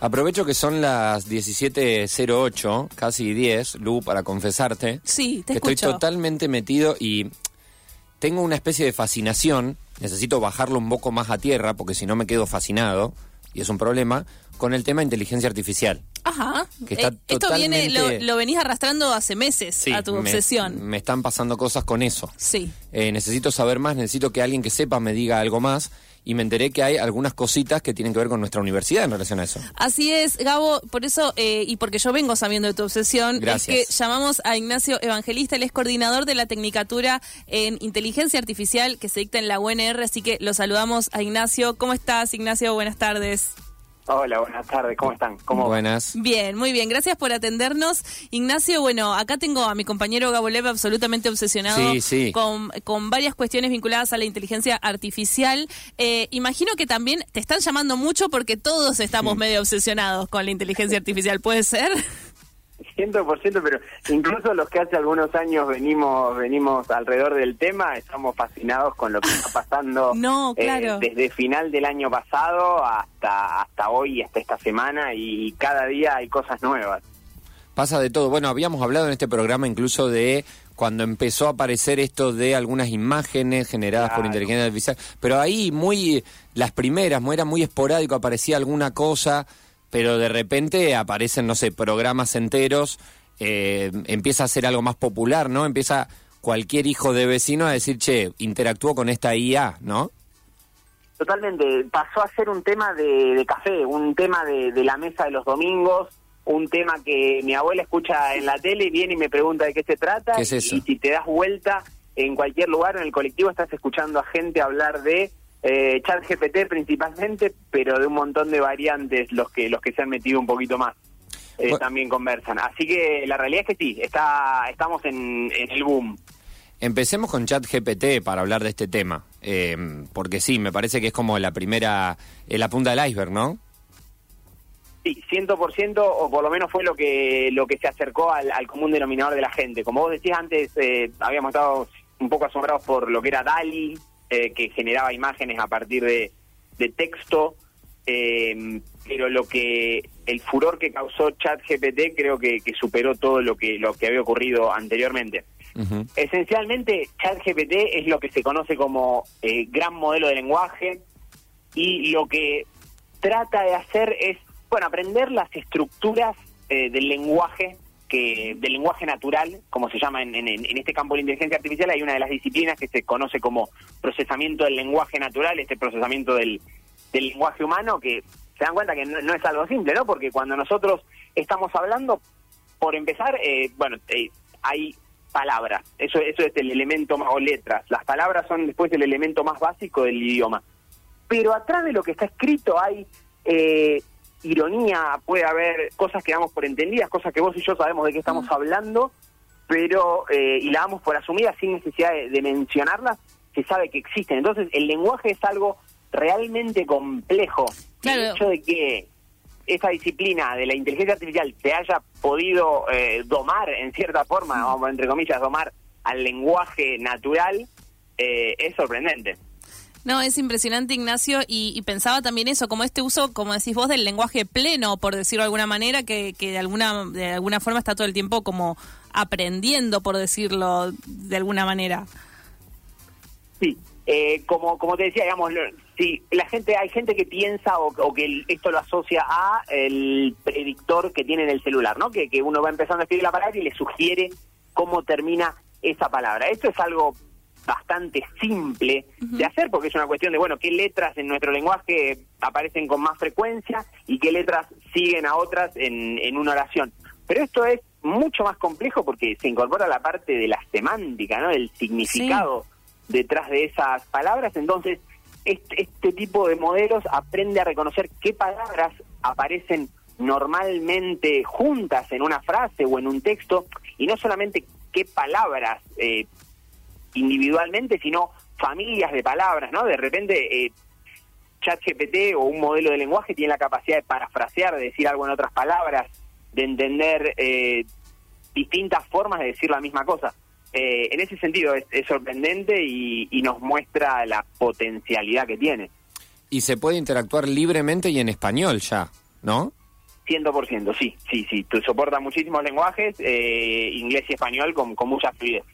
Aprovecho que son las 17.08, casi 10, Lu, para confesarte Sí, te que estoy totalmente metido y tengo una especie de fascinación, necesito bajarlo un poco más a tierra porque si no me quedo fascinado, y es un problema, con el tema inteligencia artificial. Ajá. Que está Eh, esto viene, lo, totalmente- lo venís arrastrando hace meses a tu me- obsesión. Me están pasando cosas con eso. Sí. Eh, necesito saber más, necesito que alguien que sepa me diga algo más y me enteré que hay algunas cositas que tienen que ver con nuestra universidad en relación a eso. Así es, Gabo, por eso, eh, y porque yo vengo sabiendo de tu obsesión, Gracias. es que llamamos a Ignacio Evangelista, él es coordinador de la Tecnicatura en Inteligencia Artificial que se dicta en la UNR, así que lo saludamos a Ignacio. ¿Cómo estás, Ignacio? Buenas tardes. Hola, buenas tardes, ¿cómo están? ¿Cómo Buenas. Bien, muy bien, gracias por atendernos. Ignacio, bueno, acá tengo a mi compañero Gabo Lev absolutamente obsesionado Sí, sí. Con, con varias cuestiones vinculadas a la inteligencia artificial. Eh, imagino que también te están llamando mucho porque todos estamos medio obsesionados con la inteligencia artificial, ¿puede ser? Ciento por ciento, pero incluso los que hace algunos años venimos venimos alrededor del tema, estamos fascinados con lo que está pasando No, eh, claro. desde final del año pasado hasta hasta hoy, hasta esta semana, y cada día hay cosas nuevas. Pasa de todo. Bueno, habíamos hablado en este programa incluso de cuando empezó a aparecer esto de algunas imágenes generadas por inteligencia artificial, pero ahí muy las primeras, muy, era muy esporádico, aparecía alguna cosa, pero de repente aparecen, no sé, programas enteros, eh, empieza a ser algo más popular, ¿no? Empieza cualquier hijo de vecino a decir, che, interactúo con esta IA, ¿no? Totalmente, pasó a ser un tema de, de café, un tema de, de la mesa de los domingos, un tema que mi abuela escucha en la tele y viene y me pregunta de qué se trata. ¿Qué es y- eso? Y, si te das vuelta en cualquier lugar en el colectivo estás escuchando a gente hablar de eh, chat GPT principalmente, pero de un montón de variantes los que los que se han metido un poquito más. eh, Bueno. también conversan. Así que la realidad es que sí, está estamos en, en el boom. Empecemos con ChatGPT para hablar de este tema, eh, porque sí, me parece que es como la primera, eh, la punta del iceberg, ¿no? Sí, 100% o por lo menos fue lo que lo que se acercó al, al común denominador de la gente. Como vos decías antes, eh, habíamos estado un poco asombrados por lo que era DALI, eh, que generaba imágenes a partir de, de texto, eh, pero lo que el furor que causó ChatGPT creo que, que superó todo lo que lo que había ocurrido anteriormente. Ujú. Esencialmente, ChatGPT es lo que se conoce como eh, gran modelo de lenguaje y lo que trata de hacer es, bueno, aprender las estructuras eh, del lenguaje que del lenguaje natural, como se llama en, en- en este campo de la inteligencia artificial, hay una de las disciplinas que se conoce como procesamiento del lenguaje natural, este procesamiento del, del lenguaje humano, que se dan cuenta que no, es algo simple, ¿no? Porque cuando nosotros estamos hablando, por empezar, eh, bueno, eh, hay palabras, eso, eso es el elemento más, o letras, las palabras son después el elemento más básico del idioma. Pero atrás de lo que está escrito hay eh, ironía, puede haber cosas que damos por entendidas, cosas que vos y yo sabemos de qué estamos hablando, pero, eh, y la damos por asumidas sin necesidad de, de mencionarlas, se sabe que existen. Entonces, el lenguaje es algo realmente complejo. Claro. El hecho de que esta disciplina de la inteligencia artificial se haya podido eh, domar, en cierta forma, vamos, entre comillas, domar al lenguaje natural, eh, es sorprendente. No, es impresionante, Ignacio, y, y pensaba también eso, como este uso, como decís vos, del lenguaje pleno, por decirlo de alguna manera, que, de alguna de alguna forma está todo el tiempo como aprendiendo, por decirlo de alguna manera. Sí, eh, como como te decía, digamos, sí, la gente hay gente que piensa o, o que esto lo asocia a el predictor que tiene en el celular, ¿no? Que, que uno va empezando a escribir la palabra y le sugiere cómo termina esa palabra. Esto es algo bastante simple de hacer porque es una cuestión de, bueno, qué letras en nuestro lenguaje aparecen con más frecuencia y qué letras siguen a otras en, en una oración. Pero esto es mucho más complejo porque se incorpora la parte de la semántica, ¿no? Del significado detrás de esas palabras. Entonces, este, este tipo de modelos aprende a reconocer qué palabras aparecen normalmente juntas en una frase o en un texto y no solamente qué palabras eh, individualmente, sino familias de palabras, ¿no? De repente, eh, ChatGPT o un modelo de lenguaje tiene la capacidad de parafrasear, de decir algo en otras palabras, de entender eh, distintas formas de decir la misma cosa. Eh, en ese sentido es, es sorprendente y, y nos muestra la potencialidad que tiene. Y se puede interactuar libremente y en español ya, ¿no? 100%, sí, sí, sí. Tú soporta muchísimos lenguajes, eh, inglés y español, con, con mucha fluidez.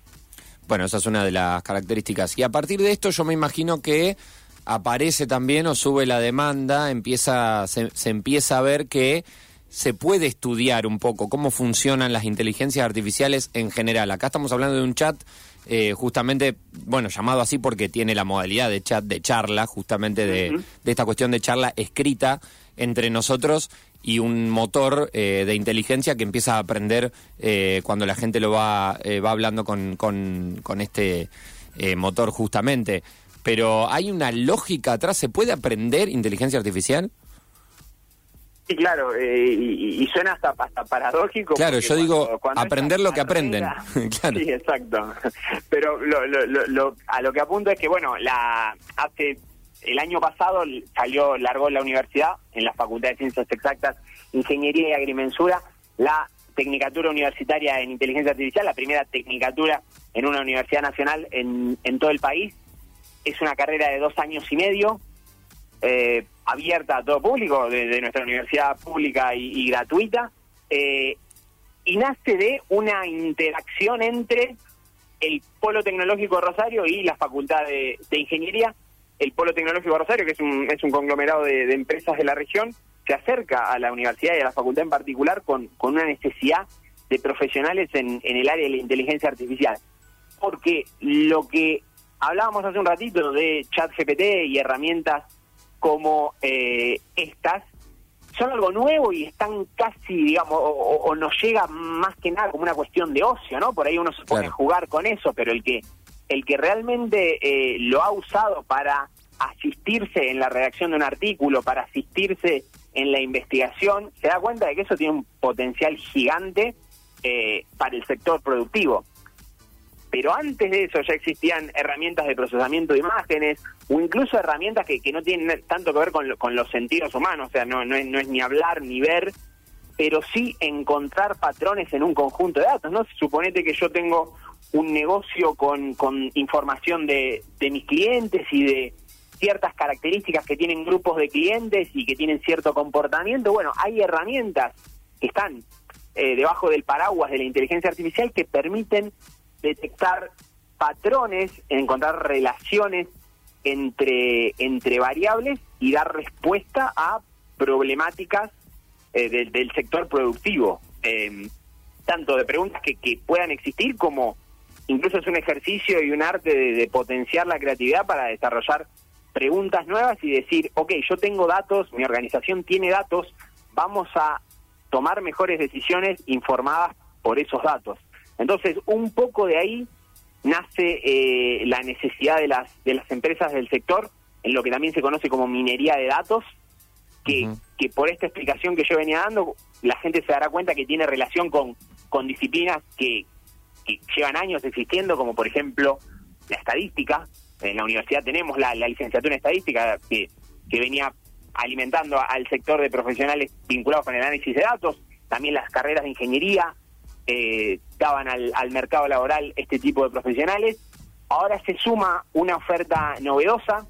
Bueno, esa es una de las características. Y a partir de esto yo me imagino que aparece también o sube la demanda, empieza, se, se empieza a ver que se puede estudiar un poco cómo funcionan las inteligencias artificiales en general. Acá estamos hablando de un chat eh, justamente, bueno, llamado así porque tiene la modalidad de chat de charla, justamente de, de esta cuestión de charla escrita entre nosotros y un motor eh, de inteligencia que empieza a aprender eh, cuando la gente lo va, eh, va hablando con, con, con este eh, motor justamente. Pero hay una lógica atrás, ¿se puede aprender inteligencia artificial? Sí, claro, eh, y, y suena hasta, hasta paradójico. Claro, yo digo, cuando- aprender lo que aprenden. Claro. Sí, exacto. Pero lo, lo- lo- lo- a lo que apunto es que, bueno, la hace el año pasado salió, largó la universidad, en la Facultad de Ciencias Exactas, Ingeniería y Agrimensura, la Tecnicatura Universitaria en Inteligencia Artificial, la primera tecnicatura en una universidad nacional en, todo el país. Es una carrera de dos años y medio, eh, abierta a todo público, de, nuestra universidad pública y, gratuita, eh, y nace de una interacción entre el Polo Tecnológico de Rosario y la Facultad de Ingeniería. El Polo Tecnológico de Rosario, que es un, es un conglomerado de, de empresas de la región, se acerca a la universidad y a la facultad en particular con, con una necesidad de profesionales en, en el área de la inteligencia artificial. Porque lo que hablábamos hace un ratito de ChatGPT y herramientas como eh, estas son algo nuevo y están casi, digamos, o, nos llega más que nada como una cuestión de ocio, ¿no? Por ahí uno se pone Claro. a jugar con eso, pero el que el que realmente eh, lo ha usado para asistirse en la redacción de un artículo, para asistirse en la investigación, se da cuenta de que eso tiene un potencial gigante eh, para el sector productivo pero antes de eso ya existían herramientas de procesamiento de imágenes o incluso herramientas que, que no tienen tanto que ver con, lo- con los sentidos humanos, o sea, no, no es ni hablar ni ver, pero sí encontrar patrones en un conjunto de datos, ¿no? Suponete que yo tengo un negocio con, con información de, de mis clientes y de ciertas características que tienen grupos de clientes y que tienen cierto comportamiento, bueno, hay herramientas que están eh, debajo del paraguas de la inteligencia artificial que permiten detectar patrones, encontrar relaciones entre, entre variables y dar respuesta a problemáticas eh, del- sector productivo, eh, tanto de preguntas que, que puedan existir como incluso es un ejercicio y un arte de, de potenciar la creatividad para desarrollar preguntas nuevas y decir, ok, yo tengo datos, mi organización tiene datos, vamos a tomar mejores decisiones informadas por esos datos. Entonces, un poco de ahí nace eh, la necesidad de las, de las empresas del sector, en lo que también se conoce como minería de datos, que, que por esta explicación que yo venía dando, la gente se dará cuenta que tiene relación con, con disciplinas que, que llevan años existiendo, como por ejemplo la estadística. En la universidad tenemos la, licenciatura en estadística que, que venía alimentando al sector de profesionales vinculados con el análisis de datos, también las carreras de ingeniería eh, daban al, al mercado laboral este tipo de profesionales. Ahora se suma una oferta novedosa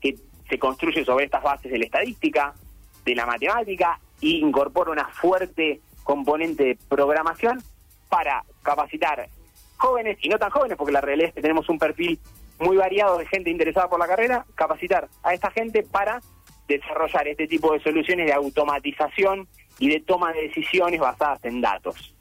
que se construye sobre estas bases de la estadística, de la matemática, e incorpora una fuerte componente de programación para capacitar jóvenes y no tan jóvenes, porque la realidad es que tenemos un perfil muy variado de gente interesada por la carrera, capacitar a esta gente para desarrollar este tipo de soluciones de automatización y de toma de decisiones basadas en datos.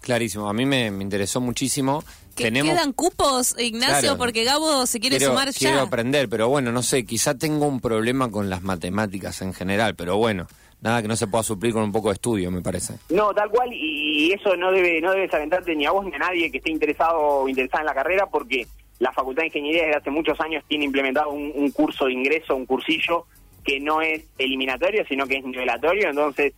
Clarísimo, a mí me, me interesó muchísimo. Que Tenemos quedan cupos, Ignacio, Claro. porque Gabo se quiere quiero, sumar quiero aprender, pero bueno, no sé, quizá tengo un problema con las matemáticas en general, pero bueno, nada que no se pueda suplir con un poco de estudio, me parece. No, tal cual, y eso no debe no debes alentarte ni a vos ni a nadie que esté interesado o interesada en la carrera, porque la Facultad de Ingeniería desde hace muchos años tiene implementado un, un curso de ingreso, un cursillo que no es eliminatorio, sino que es nivelatorio, entonces,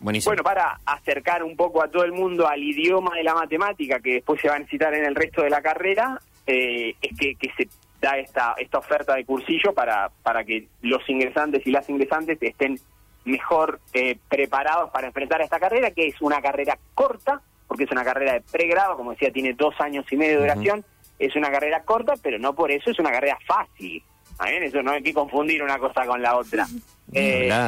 Buenísimo. bueno, para acercar un poco a todo el mundo al idioma de la matemática que después se va a necesitar en el resto de la carrera, eh, es que, que se da esta, esta oferta de cursillo para, para que los ingresantes y las ingresantes estén mejor eh, preparados para enfrentar a esta carrera, que es una carrera corta, porque es una carrera de pregrado, como decía, tiene dos años y medio de duración, es una carrera corta, pero no por eso es una carrera fácil. ¿está bien? Eso no hay que confundir una cosa con la otra.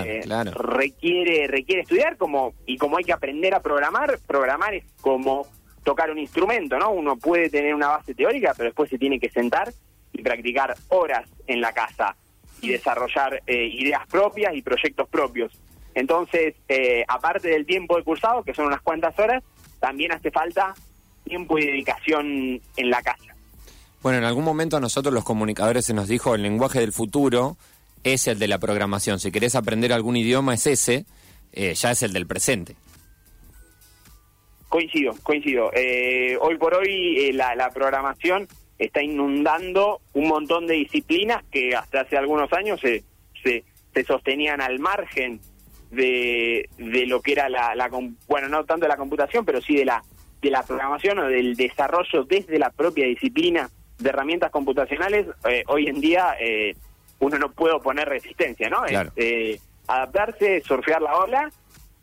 eh, claro. requiere requiere estudiar como y como hay que aprender a programar, programar es como tocar un instrumento, ¿no? Uno puede tener una base teórica, pero después se tiene que sentar y practicar horas en la casa y desarrollar eh, ideas propias y proyectos propios. Entonces, eh, aparte del tiempo de cursado, que son unas cuantas horas, también hace falta tiempo y dedicación en la casa. Bueno, en algún momento a nosotros los comunicadores se nos dijo el lenguaje del futuro es el de la programación. Si querés aprender algún idioma es ese, eh, ya es el del presente. Coincido, coincido. Eh, hoy por hoy eh, la, la, programación está inundando un montón de disciplinas que hasta hace algunos años se, se, se sostenían al margen de, de, lo que era la, la, bueno, no tanto de la computación, pero sí de la, de la programación o del desarrollo desde la propia disciplina de herramientas computacionales. Eh, hoy en día eh, uno no puede poner resistencia, ¿no? Claro. Eh, adaptarse, surfear la ola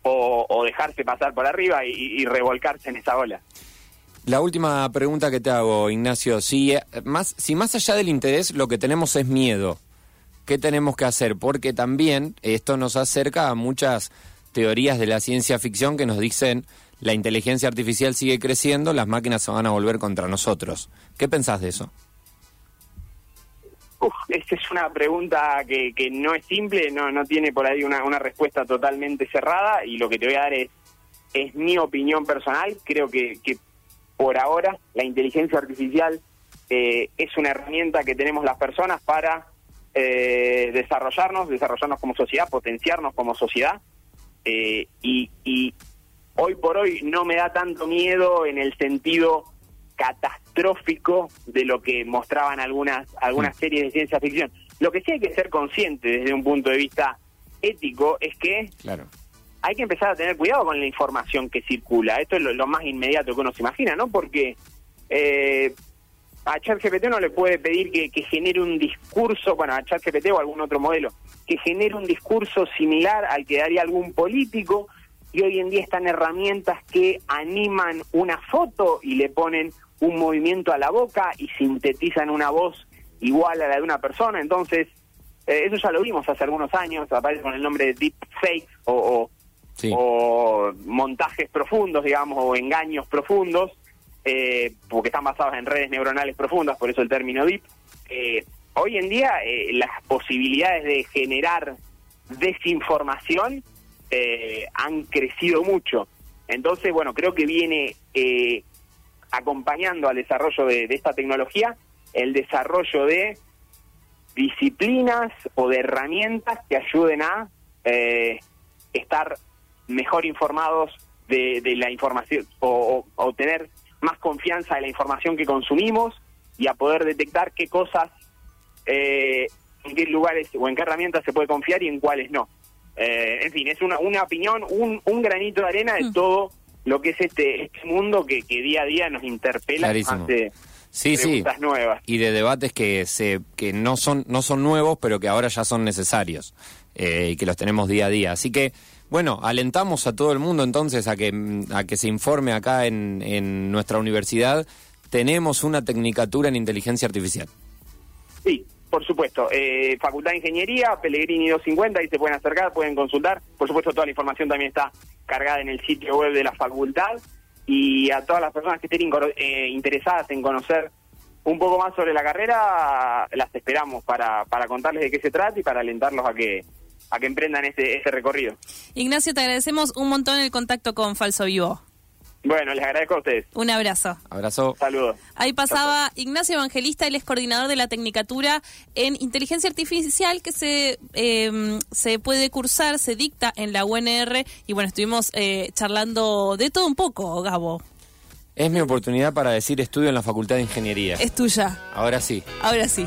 o, dejarse pasar por arriba y, revolcarse en esa ola. La última pregunta que te hago, Ignacio, si eh, más, si más allá del interés lo que tenemos es miedo, ¿qué tenemos que hacer? Porque también esto nos acerca a muchas teorías de la ciencia ficción que nos dicen la inteligencia artificial sigue creciendo, las máquinas se van a volver contra nosotros. ¿Qué pensás de eso? Uf, esta es una pregunta que, que no es simple, no, no tiene por ahí una, una respuesta totalmente cerrada y lo que te voy a dar es, es mi opinión personal. Creo que, que por ahora la inteligencia artificial eh, es una herramienta que tenemos las personas para eh, desarrollarnos, desarrollarnos como sociedad, potenciarnos como sociedad. Eh, y, y hoy por hoy no me da tanto miedo en el sentido catastrófico de lo que mostraban algunas algunas series de ciencia ficción. Lo que sí hay que ser consciente desde un punto de vista ético es que claro. Hay que empezar a tener cuidado con la información que circula. Esto es lo, más inmediato que uno se imagina, ¿no? Porque eh, a ChatGPT no le puede pedir que, genere un discurso, bueno, a ChatGPT o algún otro modelo, que genere un discurso similar al que daría algún político, y hoy en día están herramientas que animan una foto y le ponen un movimiento a la boca y sintetizan una voz igual a la de una persona. Entonces, eh, eso ya lo vimos hace algunos años, aparece con el nombre de deepfake o, o, montajes profundos, digamos, o engaños profundos, eh, porque están basados en redes neuronales profundas, por eso el término deep. Eh, hoy en día las posibilidades de generar desinformación han crecido mucho. Entonces, bueno, creo que viene acompañando al desarrollo de, esta tecnología el desarrollo de disciplinas o de herramientas que ayuden a eh, estar mejor informados de, la información o, o, tener más confianza en la información que consumimos y a poder detectar qué cosas, eh, en qué lugares o en qué herramientas se puede confiar y en cuáles no. Eh, en fin, es una, una opinión, un, un granito de arena de mm. todo lo que es este, este mundo que, que día a día nos interpela ante sí, preguntas sí. nuevas. Y de debates que se que no son no son nuevos, pero que ahora ya son necesarios eh, y que los tenemos día a día. Así que bueno, alentamos a todo el mundo entonces a que a que se informe acá en, en nuestra universidad. Tenemos una tecnicatura en inteligencia artificial. Sí, por supuesto, eh, Facultad de Ingeniería, Pellegrini 250, ahí se pueden acercar, pueden consultar. Por supuesto, toda la información también está cargada en el sitio web de la facultad. Y a todas las personas que estén eh, interesadas en conocer un poco más sobre la carrera, las esperamos para, para contarles de qué se trata y para alentarlos a que a que emprendan ese, ese recorrido. Ignacio, te agradecemos un montón el contacto con Falso Vivo. Bueno, les agradezco a ustedes. Un abrazo. Abrazo. Saludos. Ahí pasaba Ignacio Evangelista, él es coordinador de la Tecnicatura en Inteligencia Artificial que se, eh, se puede cursar, se dicta en la UNR y bueno, estuvimos eh, charlando de todo un poco, Gabo. Es mi oportunidad para decir estudio en la Facultad de Ingeniería. Es tuya. Ahora sí. Ahora sí.